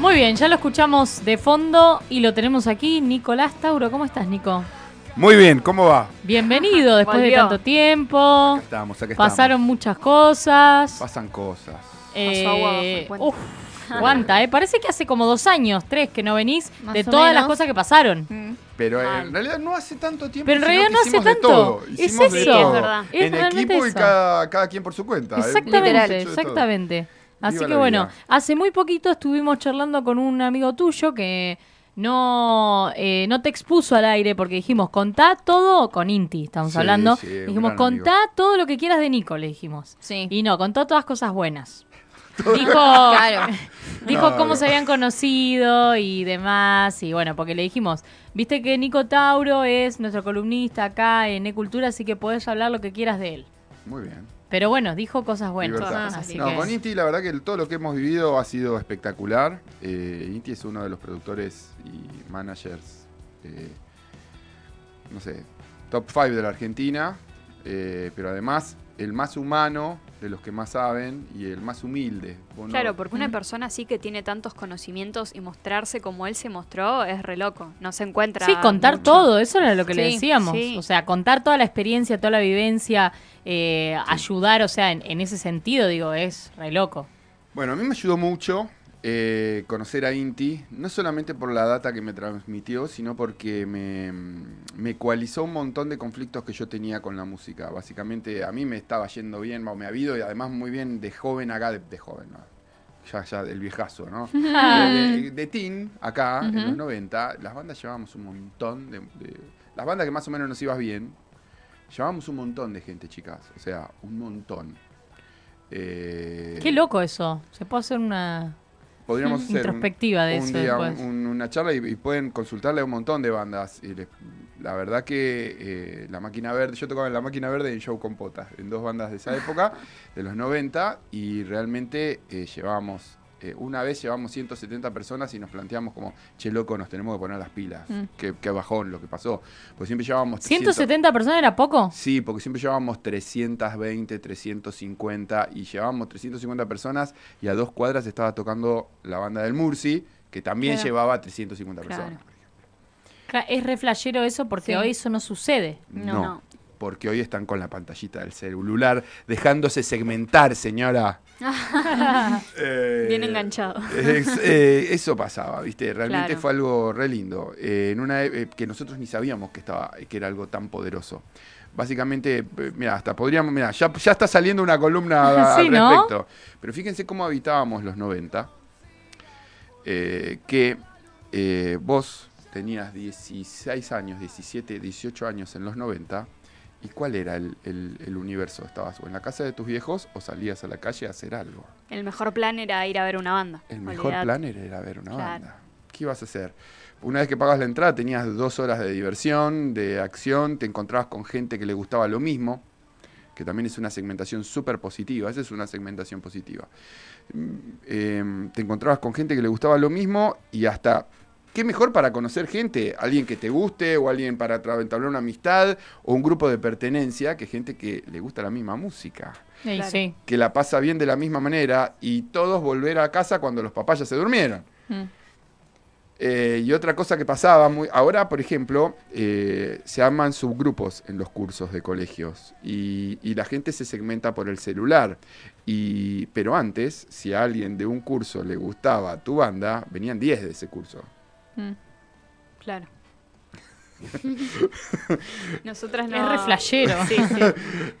Muy bien, ya lo escuchamos de fondo y lo tenemos aquí. Nicolás Tauro, ¿cómo estás, Nico? Muy bien, ¿cómo va? Bienvenido después de tanto tiempo. Acá estamos, acá Pasaron estamos. muchas cosas. Pasan cosas. Eh, agua uf, aguanta, ¿eh? Parece que hace como dos años, tres, que no venís Más de todas las cosas que pasaron. Mm. Pero eh, en realidad no hace tanto tiempo. Pero en realidad no hace hicimos de tanto. todo. Es Hicimos de eso. todo. Es verdad. Es en realmente equipo y eso. cada, cada quien por su cuenta. Exactamente, exactamente. Así Viva que bueno, vida. hace muy poquito estuvimos charlando con un amigo tuyo que no, eh, no te expuso al aire porque dijimos, contá todo con Inti, estamos Sí, hablando. sí, dijimos, contá todo lo que quieras de Nico, le dijimos. Sí. Y no, contó todas cosas buenas. Dijo, Claro. dijo No, cómo no. se habían conocido y demás. Y bueno, porque le dijimos, viste que Nico Tauro es nuestro columnista acá en E-Cultura, así que podés hablar lo que quieras de él. Muy bien. Pero bueno, dijo cosas buenas. Así no, que- con Inti la verdad que todo lo que hemos vivido ha sido espectacular. Eh, Inti es uno de los productores y managers, eh, no sé, top 5 de la Argentina, eh, pero además el más humano de los que más saben y el más humilde. No- Claro, porque una persona así que tiene tantos conocimientos y mostrarse como él se mostró es re loco. No se encuentra. Sí, contar mucho. todo, eso era lo que le decíamos. sí. O sea, contar toda la experiencia, toda la vivencia, eh, ayudar, o sea, en, en ese sentido, digo, es re loco. Bueno, a mí me ayudó mucho eh, conocer a Inti, no solamente por la data que me transmitió, sino porque me, me ecualizó un montón de conflictos que yo tenía con la música. Básicamente, a mí me estaba yendo bien, me ha habido, y además muy bien de joven acá, de, de joven, ¿no? ya, ya del viejazo, ¿no? de, de- de teen, acá, en los 90, las bandas llevábamos un montón de, de- Las bandas que más o menos nos ibas bien, llevábamos un montón de gente, chicas. O sea, un montón. Eh, Qué loco eso. Se puede hacer una podríamos hacer un- introspectiva de un eso día un- una charla y, y pueden consultarle a un montón de bandas. Y les- la verdad que eh, La Máquina Verde, yo tocaba en La Máquina Verde y en Show con Potas, en dos bandas de esa época, de los 90, y realmente eh, llevábamos, eh, una vez llevamos 170 personas y nos planteamos como, che loco, nos tenemos que poner las pilas. Mm. Qué, qué bajón lo que pasó. Pues siempre llevábamos 300 ¿170 personas era poco? Sí, porque siempre llevábamos 320, 350 y llevábamos 350 personas y a dos cuadras estaba tocando la banda del Murci, que también Claro. llevaba 350 Claro. personas. Cla- Es re flashero eso porque Sí. hoy eso no sucede. No, No. Porque hoy están con la pantallita del celular dejándose segmentar, señora. Eh, Bien enganchado. es- eh, eso pasaba, ¿viste? Realmente Claro. fue algo re lindo. eh, en una que nosotros ni sabíamos que estaba, que era algo tan poderoso. Básicamente, mira, hasta podríamos, mira, ya, ya está saliendo una columna Sí, al ¿no? respecto. Pero fíjense cómo habitábamos los 90. eh, que vos tenías 16 años, 17, 18 años en los 90. ¿Y cuál era el, el- el universo? ¿Estabas o en la casa de tus viejos o salías a la calle a hacer algo? El mejor plan era ir a ver una banda. El mejor plan era ir a ver una Claro. banda. ¿Qué ibas a hacer? Una vez que pagas la entrada tenías dos horas de diversión, de acción, te encontrabas con gente que le gustaba lo mismo, que también es una segmentación súper positiva, esa es una segmentación positiva. Mm, em, te encontrabas con gente que le gustaba lo mismo y hasta, ¿qué mejor para conocer gente? Alguien que te guste o alguien para entablar una amistad o un grupo de pertenencia que gente que le gusta la misma música Y Claro. sí. que la pasa bien de la misma manera y todos volver a casa cuando los papás ya se durmieron. Mm. Eh, y otra cosa que pasaba, muy, ahora por ejemplo, eh, se arman subgrupos en los cursos de colegios y, y la gente se segmenta por el celular. Y, pero antes, si a alguien de un curso le gustaba tu banda, venían 10 de ese curso. Mm. Claro. Nosotras no. Es re flashero. Sí, sí.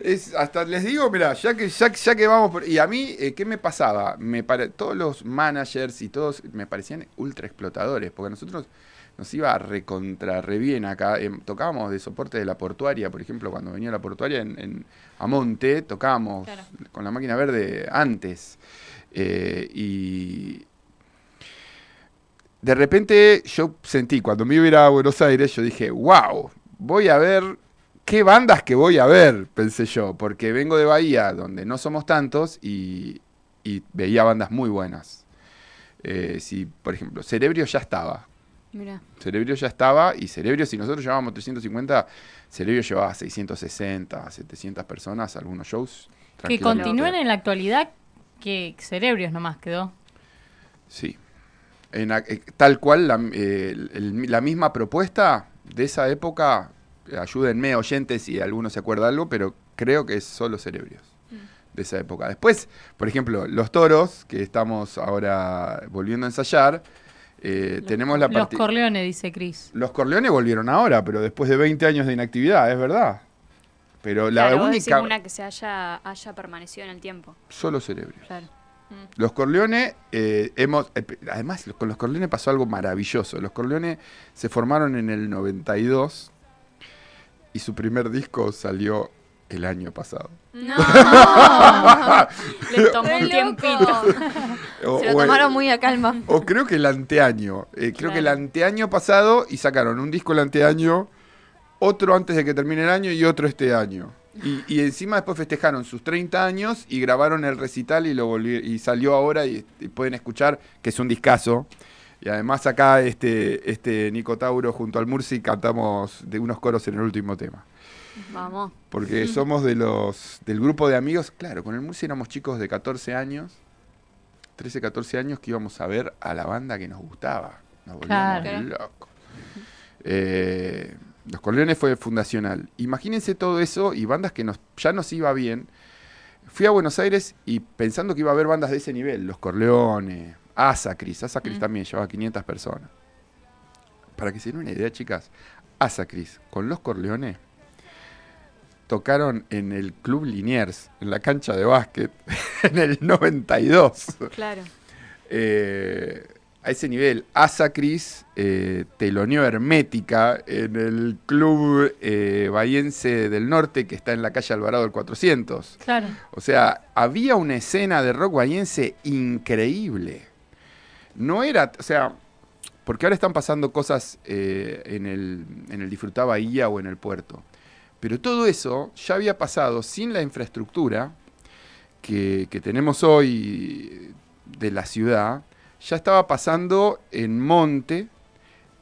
Es, hasta les digo, mira, ya que, ya, ya que vamos por. Y a mí, eh, ¿qué me pasaba? Me pare- todos los managers y todos me parecían ultra explotadores, porque a nosotros nos iba recontra re bien acá. Em, tocábamos de soporte de la portuaria, por ejemplo, cuando venía la portuaria en, en Amonte, tocábamos Claro. con la máquina verde antes. Eh, y. De repente yo sentí, cuando me iba a ir a Buenos Aires, yo dije, wow, voy a ver ¿qué bandas que voy a ver? Pensé yo, porque vengo de Bahía, donde no somos tantos, y, y veía bandas muy buenas. Eh, si, por ejemplo, Cerebrio ya estaba. Mira. Cerebrio ya estaba, y Cerebrio, si nosotros llevábamos 350, Cerebrio llevaba 660, 700 personas, algunos shows. Que continúen en la actualidad, que cerebrios nomás quedó. Sí. En a- eh, tal cual la, eh, el- la misma propuesta de esa época, ayúdenme oyentes si alguno se acuerda algo, pero creo que es solo Cerebrios de esa época. Después, por ejemplo, Los Toros, que estamos ahora volviendo a ensayar, eh, tenemos la Los parte... Corleones, dice Cris. Los Corleones volvieron ahora, pero después de 20 años de inactividad, es verdad. Pero la claro, única... una que se haya, haya permanecido en el tiempo. Solo Cerebrios. Claro. Los Corleones, eh, hemos, eh, además con los Corleones pasó algo maravilloso. Los Corleones se formaron en el 92 y su primer disco salió el año pasado. No. Le tomó un tiempito. O, Se lo o tomaron muy a calma. o creo que el anteaño. eh, creo que el anteaño pasado y sacaron un disco el anteaño, otro antes de que termine el año y otro este año. Y, y encima después festejaron sus 30 años y grabaron el recital y lo volvi- y salió ahora y, y pueden escuchar que es un discazo. Y además acá este, este Nico Tauro junto al Murci cantamos de unos coros en el último tema. Vamos. Porque somos de los del grupo de amigos, claro, con el Murci éramos chicos de 14 años, 13, 14 años que íbamos a ver a la banda que nos gustaba. Nos volvíamos Claro. locos. Eh, los Corleones fue fundacional. Imagínense todo eso y bandas que nos, ya nos iba bien. Fui a Buenos Aires y pensando que iba a haber bandas de ese nivel, Los Corleones, Asacris, Asacris Mm. también llevaba 500 personas. Para que se den una idea, chicas, Asacris con Los Corleones tocaron en el Club Liniers, en la cancha de básquet, en el 92. Claro. Eh, a ese nivel, Asacris eh, teloneó Hermética en el Club eh, Bahiense del Norte, que está en la calle Alvarado del 400. Claro. O sea, había una escena de rock bahiense increíble. No era, o sea, porque ahora están pasando cosas eh, en, el, en el Disfrutá Bahía o en el puerto. Pero todo eso ya había pasado sin la infraestructura que, que tenemos hoy de la ciudad. Ya estaba pasando en Monte,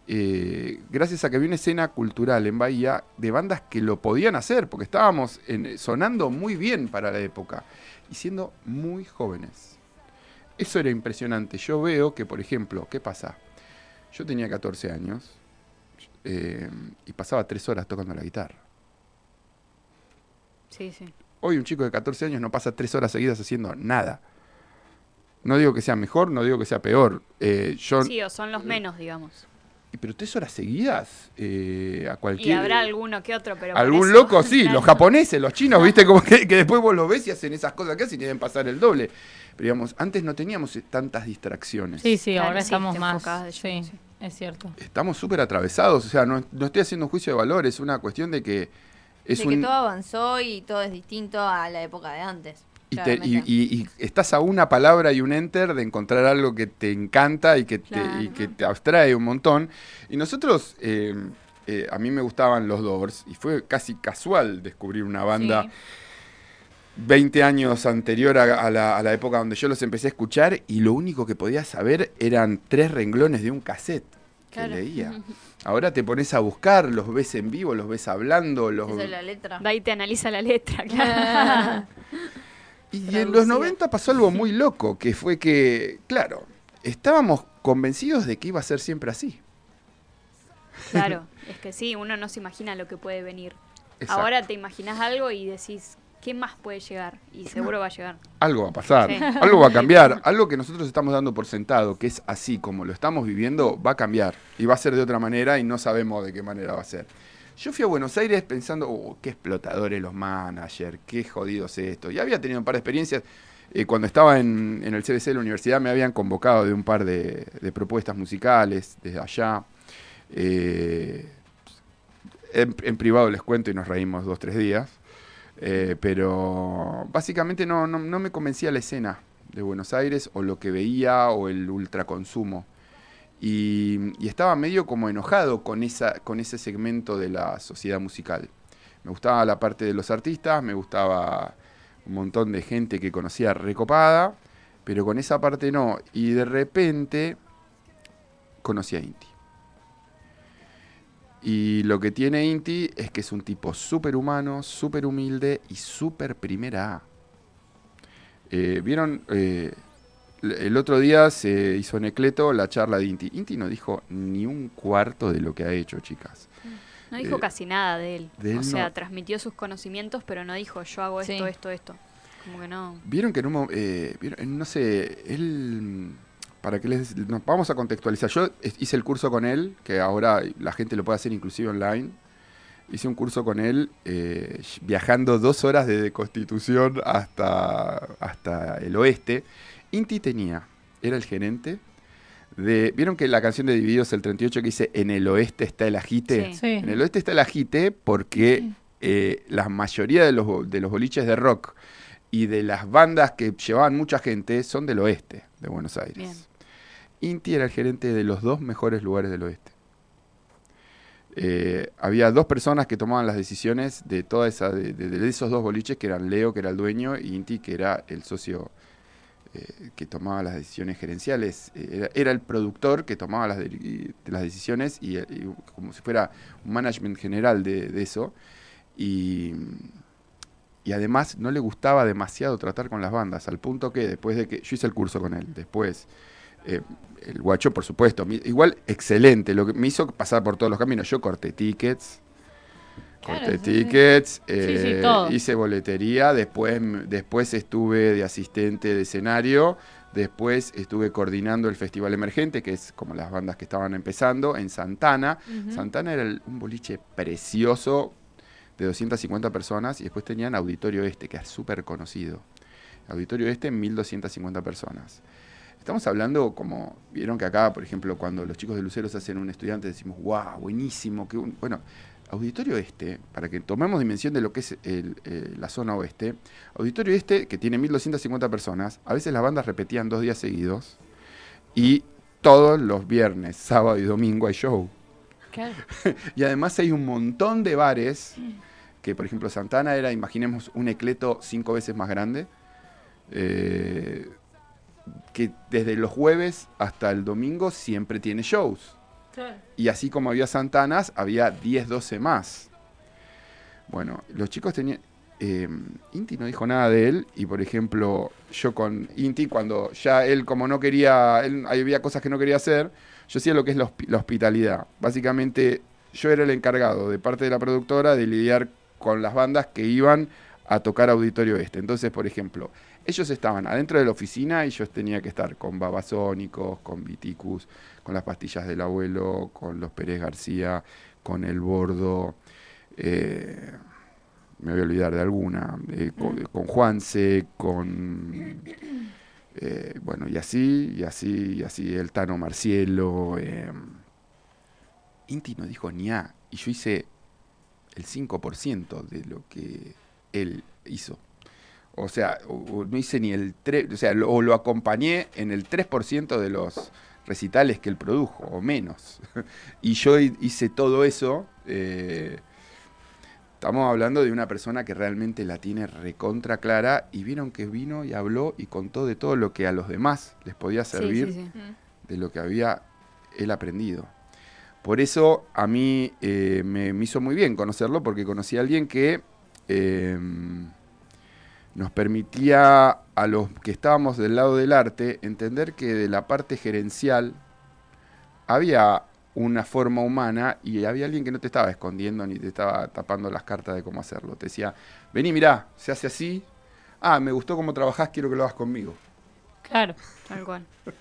eh, gracias a que había una escena cultural en Bahía de bandas que lo podían hacer, porque estábamos en- sonando muy bien para la época y siendo muy jóvenes. Eso era impresionante. Yo veo que, por ejemplo, ¿qué pasa? Yo tenía 14 años eh, y pasaba tres horas tocando la guitarra. Sí, sí. Hoy un chico de 14 años no pasa tres horas seguidas haciendo nada. No digo que sea mejor, no digo que sea peor. Eh, yo, Sí, o son los menos, digamos. Y Pero tres horas seguidas eh, a Y cualquier... habrá alguno que otro, pero. Algún eso- loco, sí, Claro. los japoneses, los chinos, viste, como que, que después vos los ves y hacen esas cosas que hacen y deben pasar el doble. Pero digamos, antes no teníamos eh, tantas distracciones. Sí, sí, Claro, ahora sí, estamos más. Sí, sí. es cierto. Estamos súper atravesados, o sea, no, no estoy haciendo un juicio de valor, es una cuestión de que es de un... que todo avanzó y todo es distinto a la época de antes. Y, te- y- y- y estás a una palabra y un enter de encontrar algo que te encanta y que te, que te abstrae un montón. Y nosotros, eh, eh, a mí me gustaban los Doors y fue casi casual descubrir una banda Sí. 20 años anterior a, a la, a la época donde yo los empecé a escuchar y lo único que podía saber eran tres renglones de un cassette que Claro. leía. Ahora te pones a buscar, los ves en vivo, los ves hablando, los... Esa es la letra. De ahí te analiza la letra, claro. Y en los 90 pasó algo muy loco, que fue que, claro, estábamos convencidos de que iba a ser siempre así. claro, es que sí, uno no se imagina lo que puede venir. Exacto. Ahora te imaginas algo y decís, ¿qué más puede llegar? Y seguro va a llegar. Algo va a pasar, Sí. algo va a cambiar, algo que nosotros estamos dando por sentado, que es así como lo estamos viviendo, va a cambiar. Y va a ser de otra manera y no sabemos de qué manera va a ser. Yo fui a Buenos Aires pensando, "Oh, qué explotadores los managers, qué jodidos esto. Y había tenido un par de experiencias. Eh, cuando estaba en, en el CBC de la universidad me habían convocado de un par de, de propuestas musicales desde allá. Eh, en, en privado les cuento y nos reímos dos, tres días. Eh, pero básicamente no, no, me convencía la escena de Buenos Aires o lo que veía o el ultraconsumo. Y, y estaba medio como enojado con, esa, con ese segmento de la sociedad musical. Me gustaba la parte de los artistas, me gustaba un montón de gente que conocía recopada, pero con esa parte no. Y de repente conocí a Inti. Y lo que tiene Inti es que es un tipo súper humano, súper humilde y súper primera A. Eh, ¿Vieron? eh, el otro día se hizo en Ecleto la charla de Inti. Inti no dijo ni un cuarto de lo que ha hecho, chicas. No dijo Eh, casi nada de él. de él o sea, no. transmitió sus conocimientos, pero no dijo yo hago esto, Sí. esto, esto. Como que no. Vieron que en un mo- eh, vieron- en- no sé, él para que les nos vamos a contextualizar. Yo hice el curso con él, que ahora la gente lo puede hacer inclusive online. Hice un curso con él eh, viajando dos horas desde Constitución hasta, hasta el oeste. Inti tenía, era el gerente de... ¿Vieron que la canción de Divididos el 38 que dice En el oeste está el? Sí. Sí. En el oeste está el agite porque eh, la mayoría de los, de los boliches de rock y de las bandas que llevaban mucha gente son del oeste de Buenos Aires. Bien. Inti era el gerente de los dos mejores lugares del oeste. Eh, había dos personas que tomaban las decisiones de toda esa de, esos dos boliches que eran Leo que era el dueño y Inti que era el socio eh, que tomaba las decisiones gerenciales Eh, era, el productor que tomaba las, las decisiones y, y como si fuera un management general de, de eso y, y además no le gustaba demasiado tratar con las bandas al punto que después de que yo hice el curso con él después eh, el guacho, por supuesto, igual excelente, lo que me hizo pasar por todos los caminos. Yo corté tickets, Claro, corté sí, tickets, sí, eh, hice boletería, después, después estuve de asistente de escenario, después estuve coordinando el Festival Emergente, que es como las bandas que estaban empezando, en Santana. Santana era el- un boliche precioso de 250 personas y después tenían Auditorio Este, que es súper conocido. Auditorio Este, 1250 personas. Estamos hablando como, vieron que acá, por ejemplo, cuando los chicos de Luceros hacen un estudiante, decimos, wow, buenísimo. Qué un-". Bueno, Auditorio Este, para que tomemos dimensión de lo que es el, eh, la zona oeste, Auditorio Este, que tiene 1250 personas, a veces las bandas repetían dos días seguidos y todos los viernes, sábado y domingo hay show. Claro. Y además hay un montón de bares, que por ejemplo Santana era, imaginemos, un ecleto cinco veces más grande, eh, que desde los jueves hasta el domingo siempre tiene shows. Y así como había Santanas, había 10, 12 más. Bueno, los chicos tenían... eh, Inti no dijo nada de él y por ejemplo yo con Inti cuando ya él como no quería, él, había cosas que no quería hacer, yo hacía lo que es la, la hospitalidad. Básicamente yo era el encargado de parte de la productora de lidiar con las bandas que iban a tocar Auditorio Este. Entonces, por ejemplo, ellos estaban adentro de la oficina y yo tenía que estar con Babasónicos, con Viticus, con las pastillas del abuelo, con los Pérez García, con el Bordo. eh, me voy a olvidar de alguna, eh, con, con Juanse, con... eh, bueno, y así, y así, y así, el Tano Marcielo. eh, Inti no dijo ni A, y yo hice el 5% de lo que él hizo. O sea, no hice ni el 3, o sea, lo, acompañé en el 3% de los recitales que él produjo, o menos. y yo hi- hice todo eso. eh, estamos hablando de una persona que realmente la tiene recontra clara y vieron que vino y habló y contó de todo lo que a los demás les podía Sí, servir sí, sí. de lo que había él aprendido. Por eso a mí eh, me, me hizo muy bien conocerlo, porque conocí a alguien que eh, nos permitía a los que estábamos del lado del arte entender que de la parte gerencial había una forma humana y había alguien que no te estaba escondiendo ni te estaba tapando las cartas de cómo hacerlo. Te decía, vení, mirá, se hace así. Ah, me gustó cómo trabajás, quiero que lo hagas conmigo. Claro. Tal cual.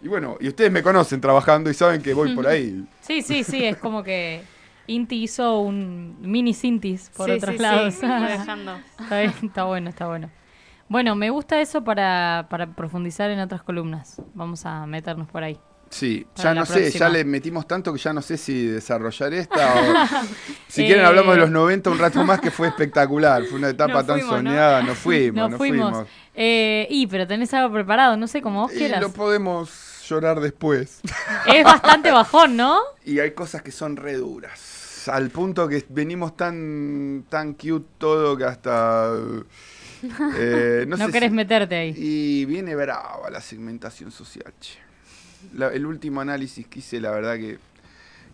Y bueno, y ustedes me conocen trabajando y saben que voy por ahí. Sí, sí, sí, es como que Inti hizo un mini Sintis por Sí, otros sí, lados. sí, está, bien, está bueno, está bueno. Bueno, me gusta eso para, para profundizar en otras columnas. Vamos a meternos por ahí. Sí, ya no sé, ya le metimos tanto que ya no sé si desarrollar esta o... Si Eh, quieren hablamos de los 90 un rato más que fue espectacular, fue una etapa No tan fuimos, ¿no? soñada, no fuimos, Nos no fuimos. fuimos. Eh, y, pero tenés algo preparado, no sé, como vos Y quieras. lo podemos llorar después. Es bastante bajón, ¿no? Y hay cosas que son re duras, al punto que venimos tan, tan cute todo que hasta... eh, No, sé si- querés meterte ahí. Y viene brava la segmentación social, che. La- el último análisis que hice, la verdad que,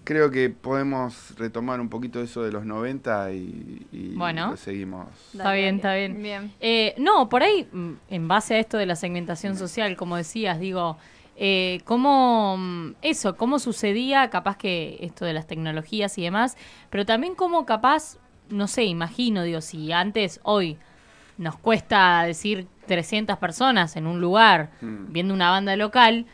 creo que podemos retomar un poquito eso de los 90 y, y Bueno. lo seguimos. Está bien, está bien. Bien. Eh, no, por ahí, mm, en base a esto de la segmentación social, como decías, digo, eh, cómo mm, eso, cómo sucedía, capaz que esto de las tecnologías y demás, pero también cómo capaz, no sé, imagino, digo, si antes, hoy, nos cuesta decir 300 personas en un lugar Mm. viendo una banda local,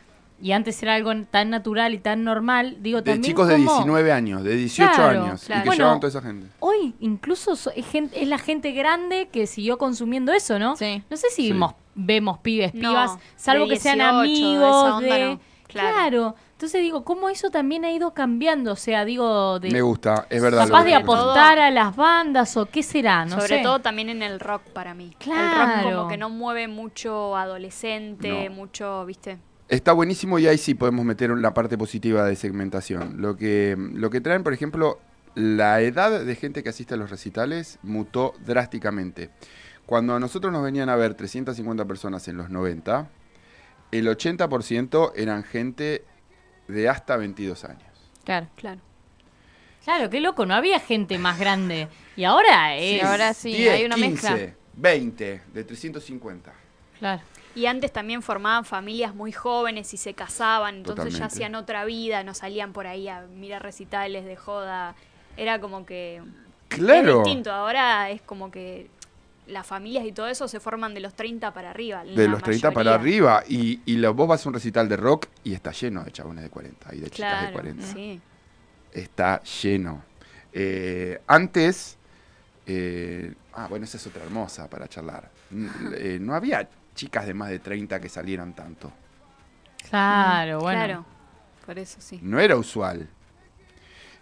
y antes era algo tan natural y tan normal, digo, De también chicos de cómo- 19 años, de 18 Claro, años, y que Bueno, llevaban toda esa gente. Hoy incluso so- es, la gente grande que siguió consumiendo eso, ¿no? Sí. No sé si Sí. vemos, vemos pibes, No, pibas, salvo que sean 18, de amigos esa onda de... no. Claro. Claro. Entonces digo, ¿cómo eso también ha ido cambiando? O sea, digo, de... Me gusta, es verdad. capaz de apostar a las bandas o qué será, no Sobre sé. todo también en el rock para mí. El Claro. rock como que no mueve mucho adolescente, No. mucho, ¿viste? Está buenísimo y ahí sí podemos meter la parte positiva de segmentación. Lo que, lo que traen, por ejemplo, la edad de gente que asiste a los recitales mutó drásticamente. Cuando a nosotros nos venían a ver 350 personas en los 90, el 80% eran gente de hasta 22 años. Claro. Claro. Claro, qué loco, no había gente más grande. Y ahora es... Sí, ahora sí, 10, hay una 15, mezcla. 20, de 350. Claro. Y antes también formaban familias muy jóvenes y se casaban, entonces ya hacían otra vida, no salían por ahí a mirar recitales de joda. Era como que Claro. es distinto. Ahora es como que las familias y todo eso se forman de los 30 para arriba. De la los 30 para arriba. Y, y lo- vos vas a un recital de rock y está lleno de chabones de 40 y de chicas de Claro, 40. sí. Está lleno. Eh, antes, eh, ah, bueno, esa es otra hermosa para charlar. Eh, no había chicas de más de 30 que salieran tanto. Claro, bueno. Claro, por eso sí. No era usual.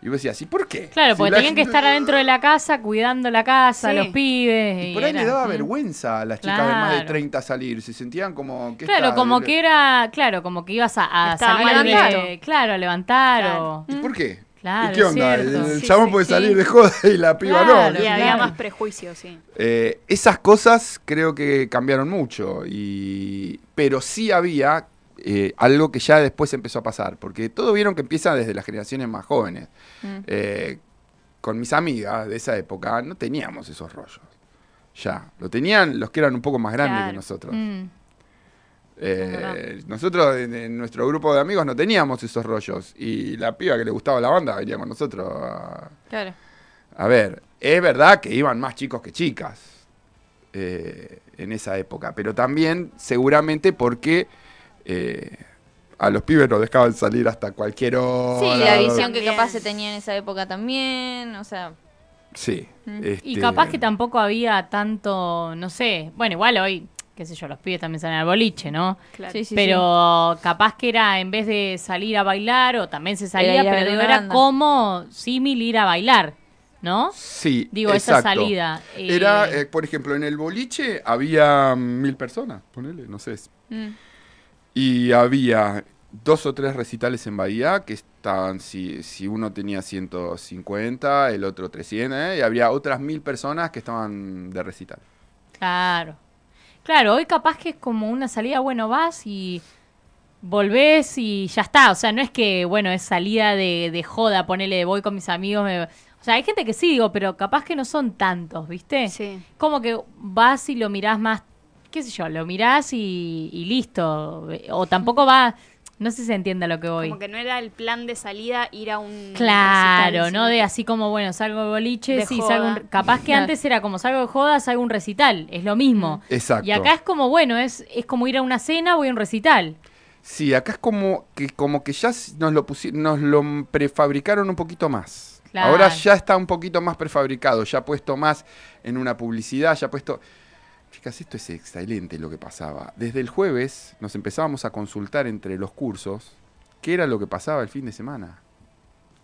Y vos decías, ¿y por qué? Claro, Si porque tenían que estar adentro de la casa, cuidando la casa, Sí. los pibes. Y y por ahí era- le daba vergüenza a las chicas de más de Claro. 30 salir. Se sentían como... ¿qué Claro, está? como que era, claro, como que ibas a, a salir de, claro, a levantar Claro. o... ¿Y por qué? Claro, ¿Y qué onda? El, cierto. el Sí, chabón sí, puede sí. salir de joda y la piba Claro, no. Y había Claro. más prejuicios, sí. Eh, esas cosas creo que cambiaron mucho, y, pero sí había eh, algo que ya después empezó a pasar, porque todo vieron que empieza desde las generaciones más jóvenes. Mm. Eh, con mis amigas de esa época no teníamos esos rollos. Ya, lo tenían los que eran un poco más grandes que nosotros. Mm. Eh, nosotros en, en nuestro grupo de amigos no teníamos esos rollos, y la piba que le gustaba la banda venía con nosotros a, Claro. a ver, es verdad que iban más chicos que chicas eh, en esa época, pero también seguramente porque eh, a los pibes nos dejaban salir hasta cualquier hora. Sí, la visión que capaz se tenía en esa época también, o sea, Sí. Mm. Y este, capaz que tampoco había tanto, no sé, bueno, igual hoy, qué sé yo, los pibes también salen al boliche, ¿no? Claro. sí, sí, pero capaz que era en vez de salir a bailar o también se salía, pero era banda. como símil ir a bailar, ¿no? Sí, Digo, esa salida. eh, Era, eh, por ejemplo, en el boliche había mil personas, ponele, no sé. sí. Mm. Y había dos o tres recitales en Bahía que estaban, si, si uno tenía 150, el otro 300, ¿eh? y había otras mil personas que estaban de recital. Claro. Claro, hoy capaz que es como una salida, bueno, vas y volvés y ya está. O sea, no es que, bueno, es salida de, de joda, ponele, voy con mis amigos. me- O sea, hay gente que sí, digo, pero capaz que no son tantos, ¿viste? Sí. Como que vas y lo mirás más, qué sé yo, lo mirás y, y listo. O tampoco va, no sé si se entiende a lo que voy. Como que no era el plan de salida ir a un. Claro, recital, no de así como, bueno, salgo de boliche, De sí, joda. salgo un- capaz que antes era como salgo de joda, salgo a un recital, es lo mismo. Exacto. Y acá es como, bueno, es, es como ir a una cena, voy a un recital. Sí, acá es como que, como que ya nos lo, pusi- nos lo prefabricaron un poquito más. Claro. Ahora ya está un poquito más prefabricado, ya puesto más en una publicidad, ya puesto... Chicas, esto es excelente lo que pasaba. Desde el jueves nos empezábamos a consultar entre los cursos qué era lo que pasaba el fin de semana.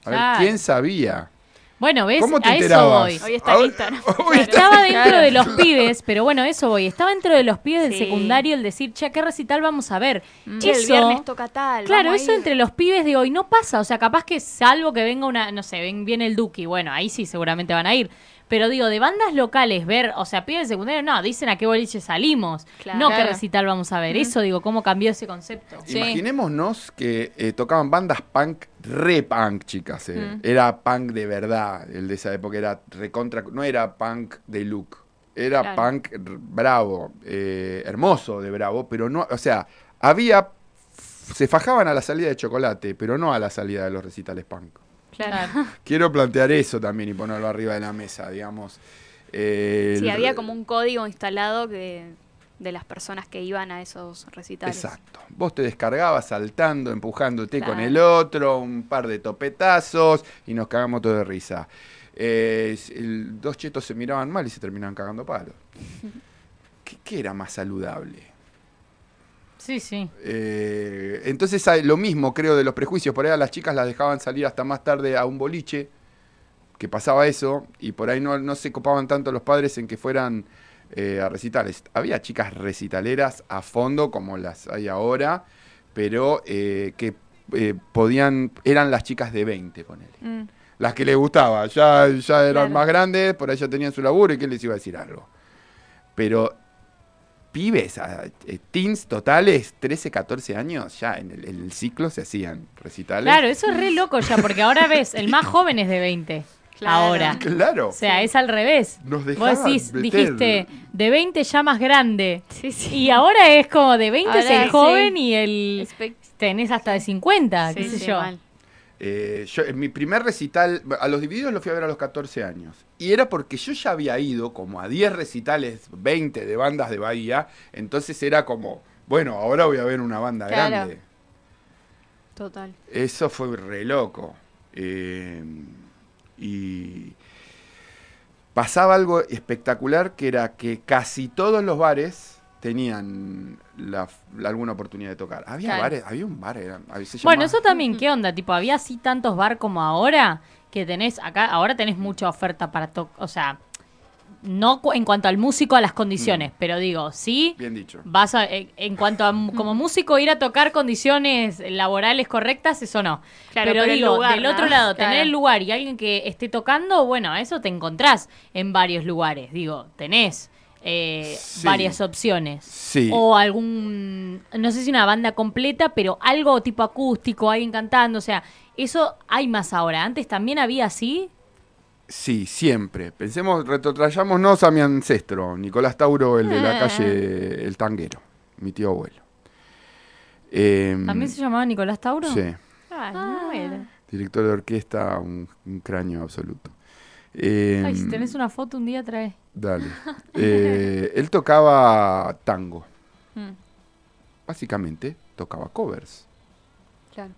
A ver, Claro. ¿quién sabía? Bueno, ¿ves? ¿Cómo te a eso voy. Hoy está Instagram. está- Estaba dentro Claro. de los pibes, pero bueno, eso voy. Estaba dentro de los pibes del secundario el decir, che, ¿qué recital vamos a ver? Che, el Eso- viernes toca tal. Claro, eso entre los pibes de hoy no pasa. O sea, capaz que salvo que venga una, no sé, ven, viene el Duki, bueno, ahí sí seguramente van a ir. Pero digo, de bandas locales, ver, o sea, pibes de secundario, no, dicen a qué boliche salimos. Claro. No qué recital vamos a ver. Eso digo, cómo cambió ese concepto. Sí. Imaginémonos que eh, tocaban bandas punk, re punk, chicas. eh. Era punk de verdad. El de esa época era recontra. No era punk de look. Era Claro. punk bravo, eh, hermoso de bravo, pero no. O sea, había. Se fajaban a la salida de chocolate, pero no a la salida de los recitales punk. Claro. Quiero plantear eso también y ponerlo arriba de la mesa, digamos. Eh, Sí, el- había como un código instalado que, de las personas que iban a esos recitales. Exacto. Vos te descargabas saltando, empujándote con el otro, un par de topetazos y nos cagamos todo de risa. Eh, el- dos chetos se miraban mal y se terminaban cagando palos. ¿Qué, qué era más saludable? Sí, sí. Eh, entonces lo mismo creo de los prejuicios. Por ahí a las chicas las dejaban salir hasta más tarde a un boliche, que pasaba eso, y por ahí no, no se copaban tanto los padres en que fueran eh, a recitales. Había chicas recitaleras a fondo, como las hay ahora, pero eh, que eh, podían, eran las chicas de 20, ponele. Mm, Las que les gustaba, ya, ya eran Claro. más grandes, por ahí ya tenían su laburo y quién les iba a decir algo. Pero pibes, a- eh, teens totales, 13, 14 años, ya en el, en el ciclo se hacían recitales. Claro, eso es re loco ya, porque ahora ves, el más joven es de 20. Claro. Ahora. Claro. O sea, es al revés. Nos Vos decís, meter- dijiste, de 20 ya más grande. Sí, sí. Y ahora es como de 20 es Ahora el sí. joven y el Espe- tenés hasta de 50, Sí, qué sé sí, yo. mal. Eh, yo, en mi primer recital, a los divididos los fui a ver a los 14 años. Y era porque yo ya había ido como a 10 recitales, 20 de bandas de Bahía. Entonces era como, bueno, ahora voy a ver una banda Claro. grande. Total. Eso fue re loco. Eh, y pasaba algo espectacular que era que casi todos los bares tenían la- la- alguna oportunidad de tocar. Había Claro. bares, había un bar, era- se Bueno, llamaba- eso también, ¿qué onda? Tipo, había así tantos bar como ahora que tenés acá, ahora tenés mucha oferta para tocar, o sea, no cu- en cuanto al músico a las condiciones, Mm. pero digo, sí, Bien dicho. vas a, en, en cuanto a como músico ir a tocar condiciones laborales correctas, eso no. Claro, pero, pero el digo, lugar, del ¿no? otro lado, Claro. tener el lugar y alguien que esté tocando, bueno, eso te encontrás en varios lugares, digo, tenés eh, Sí. varias opciones. Sí. O algún, no sé si una banda completa, pero algo tipo acústico, alguien cantando, o sea, eso hay más ahora. Antes también había así. Sí, siempre. Pensemos, retrotrayámonos a mi ancestro, Nicolás Tauro, el de la Ah. calle El Tanguero, mi tío abuelo. Eh, ¿También se llamaba Nicolás Tauro? Sí, Ay, Ah, no era. director de orquesta, un, un cráneo absoluto. Eh, Ay, si tenés una foto un día trae. Dale. Eh, él tocaba tango. Mm, Básicamente, tocaba covers. claro.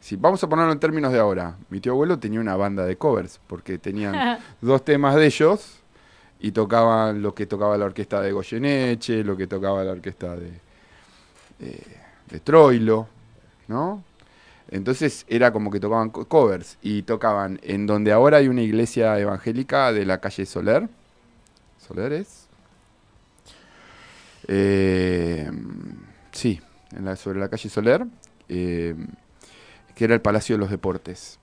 Si vamos a ponerlo en términos de ahora, mi tío abuelo tenía una banda de covers, porque tenían dos temas de ellos y tocaban lo que tocaba la orquesta de Goyeneche, lo que tocaba la orquesta de, eh, de Troilo, ¿no? Entonces era como que tocaban co- covers y tocaban en donde ahora hay una iglesia evangélica de la calle Soler. ¿Soler es? Eh, sí, en la, sobre la calle Soler, eh, que era el Palacio de los Deportes.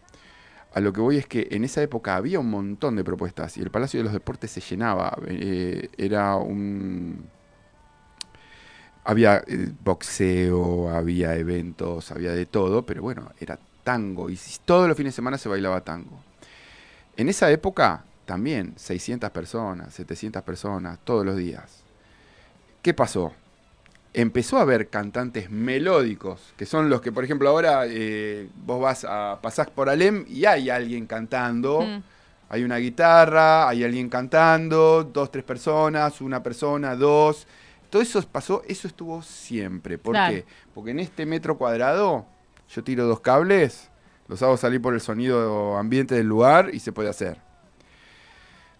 A lo que voy es que en esa época había un montón de propuestas y el Palacio de los Deportes se llenaba. eh, era un... Había eh, boxeo, había eventos, había de todo, pero bueno, era tango y todos los fines de semana se bailaba tango. En esa época también 600 personas, 700 personas, todos los días. ¿Qué pasó? Empezó a haber cantantes melódicos, que son los que, por ejemplo, ahora eh, vos vas a pasás por Alem y hay alguien cantando. Mm, Hay una guitarra, hay alguien cantando, dos, tres personas, una persona, dos. Todo eso pasó, eso estuvo siempre. ¿Por Claro. qué? Porque en este metro cuadrado yo tiro dos cables, los hago salir por el sonido ambiente del lugar y se puede hacer.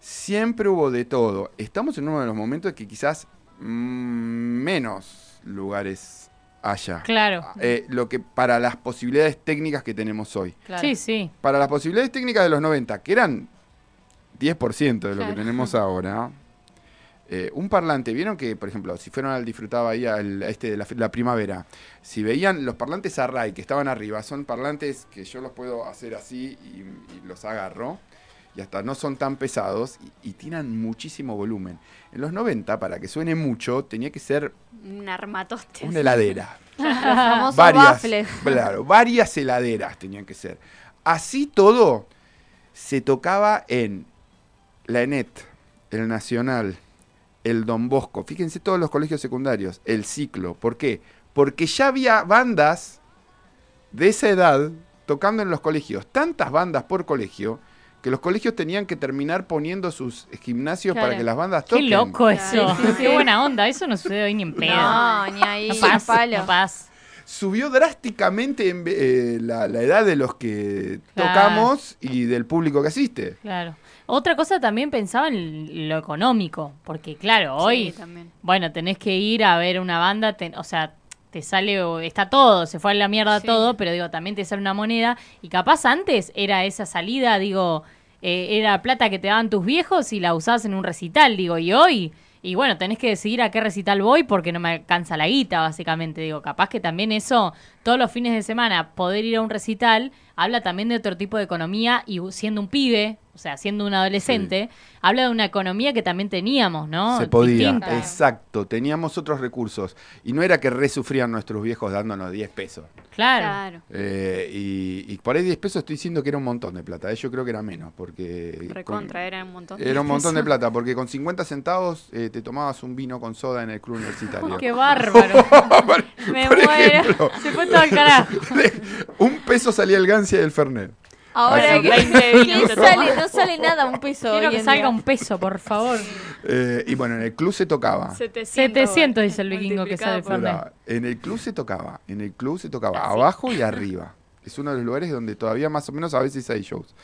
Siempre hubo de todo. Estamos en uno de los momentos que quizás mm, menos lugares haya. Claro. Eh, lo que para las posibilidades técnicas que tenemos hoy claro. Sí, sí. para las posibilidades técnicas de los 90, que eran 10% de lo que tenemos ahora, eh, un parlante, vieron que, por ejemplo, si fueron al disfrutaba ahí al, a este de la, la primavera, si veían los parlantes Array que estaban arriba, son parlantes que yo los puedo hacer así y, y los agarro. y hasta no son tan pesados y, y tiran muchísimo volumen. En los 90, para que suene mucho, tenía que ser Un armatoste. una heladera. Los famosos varias, baffles. claro, varias heladeras tenían que ser. Así todo se tocaba en la ENET, el Nacional, el Don Bosco. Fíjense todos los colegios secundarios, el ciclo. ¿Por qué? Porque ya había bandas de esa edad tocando en los colegios. Tantas bandas por colegio que los colegios tenían que terminar poniendo sus gimnasios para que las bandas Qué toquen. loco eso. Sí, Qué sí. buena onda. Eso no sucede hoy ni en pedo. No, ni ahí, No ni paz, palo. no paz. subió drásticamente en eh, la, la edad de los que Claro. tocamos y del público que asiste. Claro. Otra cosa también pensaba en lo económico, porque claro, hoy, Sí, bueno, tenés que ir a ver una banda, te- o sea, te sale, o- está todo, se fue a la mierda Sí. todo, pero digo, también te sale una moneda, y capaz antes era esa salida, digo, eh, era plata que te daban tus viejos y la usabas en un recital, digo, y hoy, y bueno, tenés que decidir a qué recital voy porque no me alcanza la guita, básicamente, digo, capaz que también eso, todos los fines de semana, poder ir a un recital, habla también de otro tipo de economía y siendo un pibe, o sea, siendo un adolescente, habla de una economía que también teníamos, ¿no? Se podía, Distinta. exacto. Teníamos otros recursos. Y no era que resufrían nuestros viejos dándonos 10 pesos. Claro. Claro. Eh, y, y por ahí 10 pesos estoy diciendo que era un montón de plata. eh, Yo creo que era menos, porque... Recontra, con- era un montón. Era un montón de plata, porque con 50 centavos eh, te tomabas un vino con soda en el club universitario. Qué bárbaro. Por- Me por muero. ejemplo, Se fue todo al carajo. un peso salía el Gancia y el Fernet. Ahora Así que, que- Veinte ¿qué vinos te sale? No sale nada un peso. Quiero que salga día. un peso, por favor. Eh, y bueno, en el club se tocaba. 700 dice el vikingo que sabe. Pero en el club se tocaba, en el club se tocaba Ah, abajo y arriba. Es uno de los lugares donde todavía más o menos a veces hay shows.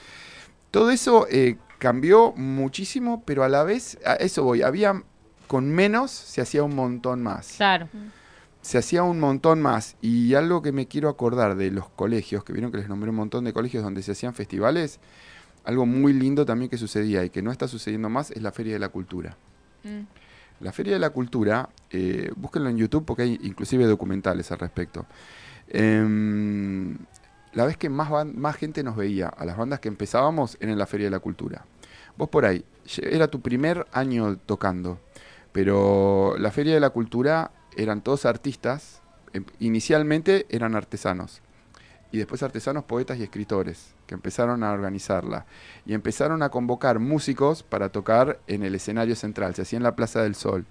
Todo eso eh, cambió muchísimo, pero a la vez, a eso voy, había con menos se hacía un montón más. Claro. Se hacía un montón más. Y algo que me quiero acordar de los colegios, que vieron que les nombré un montón de colegios donde se hacían festivales, algo muy lindo también que sucedía y que no está sucediendo más es la Feria de la Cultura. Mm. La Feria de la Cultura, eh, búsquenlo en YouTube porque hay inclusive documentales al respecto. Em, la vez que más, más gente nos veía, a las bandas que empezábamos, era en la Feria de la Cultura. Vos por ahí, era tu primer año tocando, pero la Feria de la Cultura eran todos artistas, em- inicialmente eran artesanos, y después artesanos, poetas y escritores, que empezaron a organizarla, y empezaron a convocar músicos para tocar en el escenario central, se hacía en la Plaza del Sol,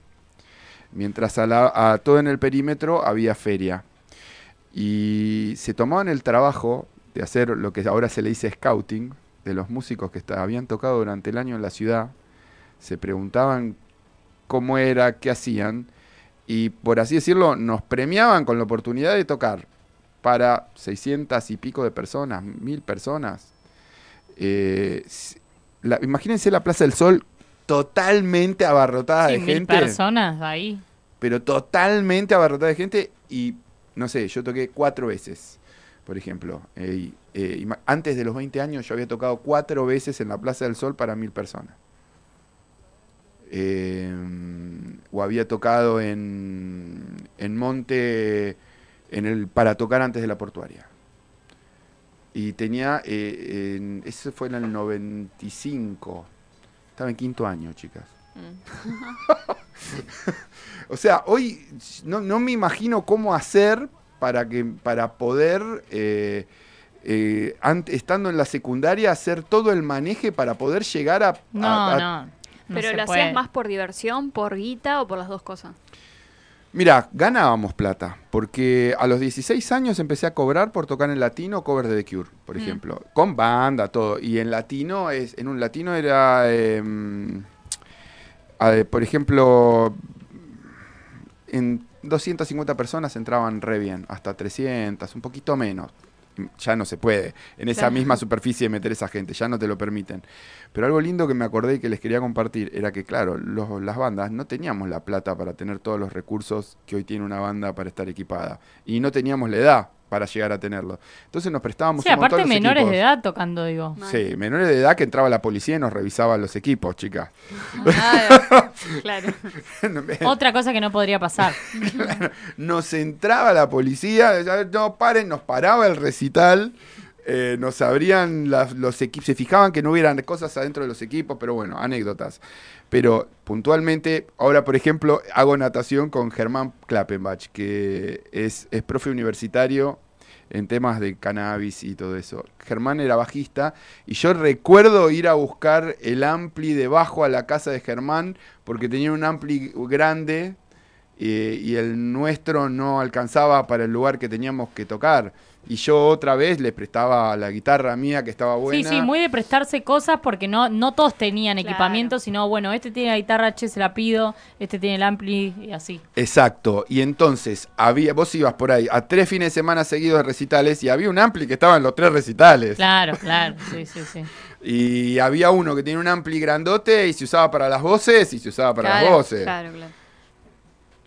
mientras a, todo en el perímetro había feria. Y se tomaban el trabajo de hacer lo que ahora se le dice scouting, de los músicos que habían tocado durante el año en la ciudad, se preguntaban cómo era, qué hacían, y por así decirlo, nos premiaban con la oportunidad de tocar para 600 y pico de personas, mil personas. Eh, la- imagínense la Plaza del Sol totalmente abarrotada Sí, de mil gente personas ahí. pero totalmente abarrotada de gente y no sé, yo toqué cuatro veces, por ejemplo. Eh, eh, antes de los 20 años yo había tocado cuatro veces en la Plaza del Sol para mil personas. Eh, o había tocado en, en Monte en el, para tocar antes de la portuaria. Y tenía, eh, en- eso fue en el 95. Estaba en quinto año, chicas. Mm. O sea, hoy no, no me imagino cómo hacer para que para poder, eh, eh, ant- estando en la secundaria, hacer todo el maneje para poder llegar a... No, a- a- no. No Pero lo puede. hacías más por diversión, por guita o por las dos cosas. Mira, ganábamos plata, porque a los 16 años empecé a cobrar por tocar en latino cover de The Cure, por Mm. ejemplo, con banda, todo. Y en latino, es, en un latino era, em, por ejemplo, en 250 personas entraban re bien, hasta 300, un poquito menos. Ya no se puede en esa Claro. misma superficie meter esa gente, ya no te lo permiten. Pero algo lindo que me acordé y que les quería compartir era que, claro, los- las bandas no teníamos la plata para tener todos los recursos que hoy tiene una banda para estar equipada. Y no teníamos la edad para llegar a tenerlo. Entonces nos prestábamos Sí, un montón aparte los menores equipos. de edad tocando, digo. Sí, menores de edad que entraba la policía y nos revisaba los equipos, chicas. Claro. Otra cosa que no podría pasar. nos entraba la policía, no paren, nos paraba el recital eh, nos abrían las- los equipos, se fijaban que no hubieran cosas adentro de los equipos, pero bueno, anécdotas. Pero puntualmente, ahora por ejemplo, hago natación con Germán Klappenbach, que es, es profe universitario en temas de cannabis y todo eso. Germán era bajista y yo recuerdo ir a buscar el ampli debajo a la casa de Germán porque tenía un ampli grande eh, y el nuestro no alcanzaba para el lugar que teníamos que tocar. Y yo otra vez le prestaba la guitarra mía que estaba buena. Sí, sí, muy de prestarse cosas porque no, no todos tenían Claro. equipamiento, sino, bueno, este tiene la guitarra, che, se la pido, este tiene el ampli y así. Exacto. Y entonces había, vos ibas por ahí a tres fines de semana seguidos de recitales y había un ampli que estaba en los tres recitales. Claro, claro, sí, sí, sí. Y había uno que tenía un ampli grandote y se usaba para las voces y se usaba para las voces. Claro, claro.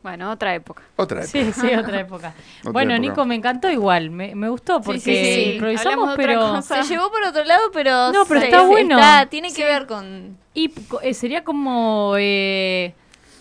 Bueno, otra época. Otra época. Sí, sí, otra época. Otra bueno, época. Nico, me encantó igual, me, me gustó porque sí, sí, sí. improvisamos, pero... cosa. Se llevó por otro lado, pero. No, pero se- está bueno. está- tiene que ver con. Y co- eh, sería como, eh,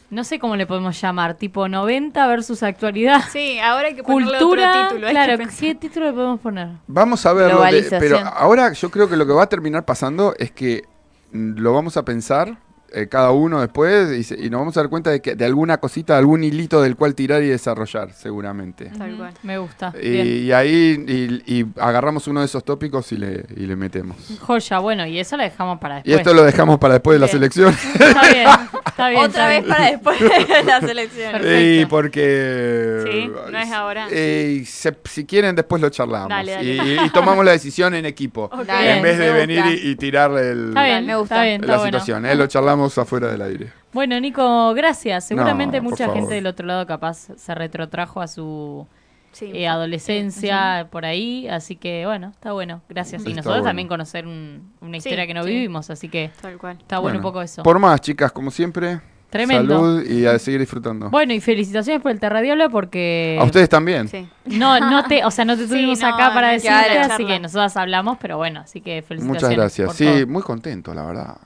no sé cómo le podemos llamar, tipo 90 versus actualidad. Sí, ahora hay que ponerle Cultura, otro título. hay claro. ¿qué título le podemos poner? Vamos a verlo. de- pero ahora yo creo que lo que va a terminar pasando es que mm, lo vamos a pensar eh, cada uno después y, se- y nos vamos a dar cuenta de que de alguna cosita, algún hilito del cual tirar y desarrollar, seguramente. Tal cual. Me gusta. Y, y ahí y, y agarramos uno de esos tópicos y le, y le metemos. Joya, bueno, y eso la dejamos para Y después. esto lo dejamos para después de la selección. Está bien, está bien. Otra está vez bien. para después de las elecciones. Perfecto. y porque... Sí, no es ahora. Eh, se- si quieren después lo charlamos. Dale, dale. Y, y tomamos la decisión en equipo. En vez de venir y, y tirar el, Está bien, Me gusta. está bien, está la bueno. situación. eh, Lo charlamos afuera del aire. Bueno, Nico, gracias. Seguramente No, mucha gente del otro lado capaz se retrotrajo a su Sí. eh, adolescencia por ahí, así que bueno, está bueno. Gracias. Y Está nosotros bueno. también conocer un- una historia que no sí. vivimos, así que Tal cual. está bueno, un poco eso. Por más, chicas, como siempre. Tremendo. Salud y a seguir disfrutando. Bueno, y felicitaciones por el Terradiablo porque a ustedes también. Sí. no, no te, o sea, no te Sí, tuvimos no, acá para no, decirte, así que nosotras hablamos, pero bueno, así que felicitaciones. Muchas gracias. por Sí, todo. muy contento, la verdad.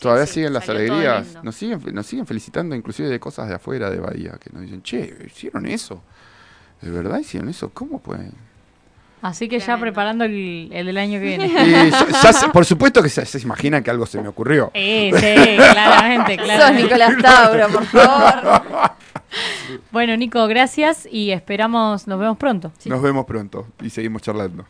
Todavía sí, siguen las alegrías. Nos siguen, nos siguen felicitando inclusive de cosas de afuera de Bahía, que nos dicen, che, hicieron eso. ¿De verdad hicieron eso? ¿Cómo pueden? Así que ya preparando el, el del año que viene. Y ya- ya se- por supuesto que se, se imaginan que algo se me ocurrió. Sí, sí, claramente, Sos claramente. Nicolás Tauro, por favor. Bueno, Nico, gracias y esperamos, nos vemos pronto. Nos vemos pronto y seguimos charlando.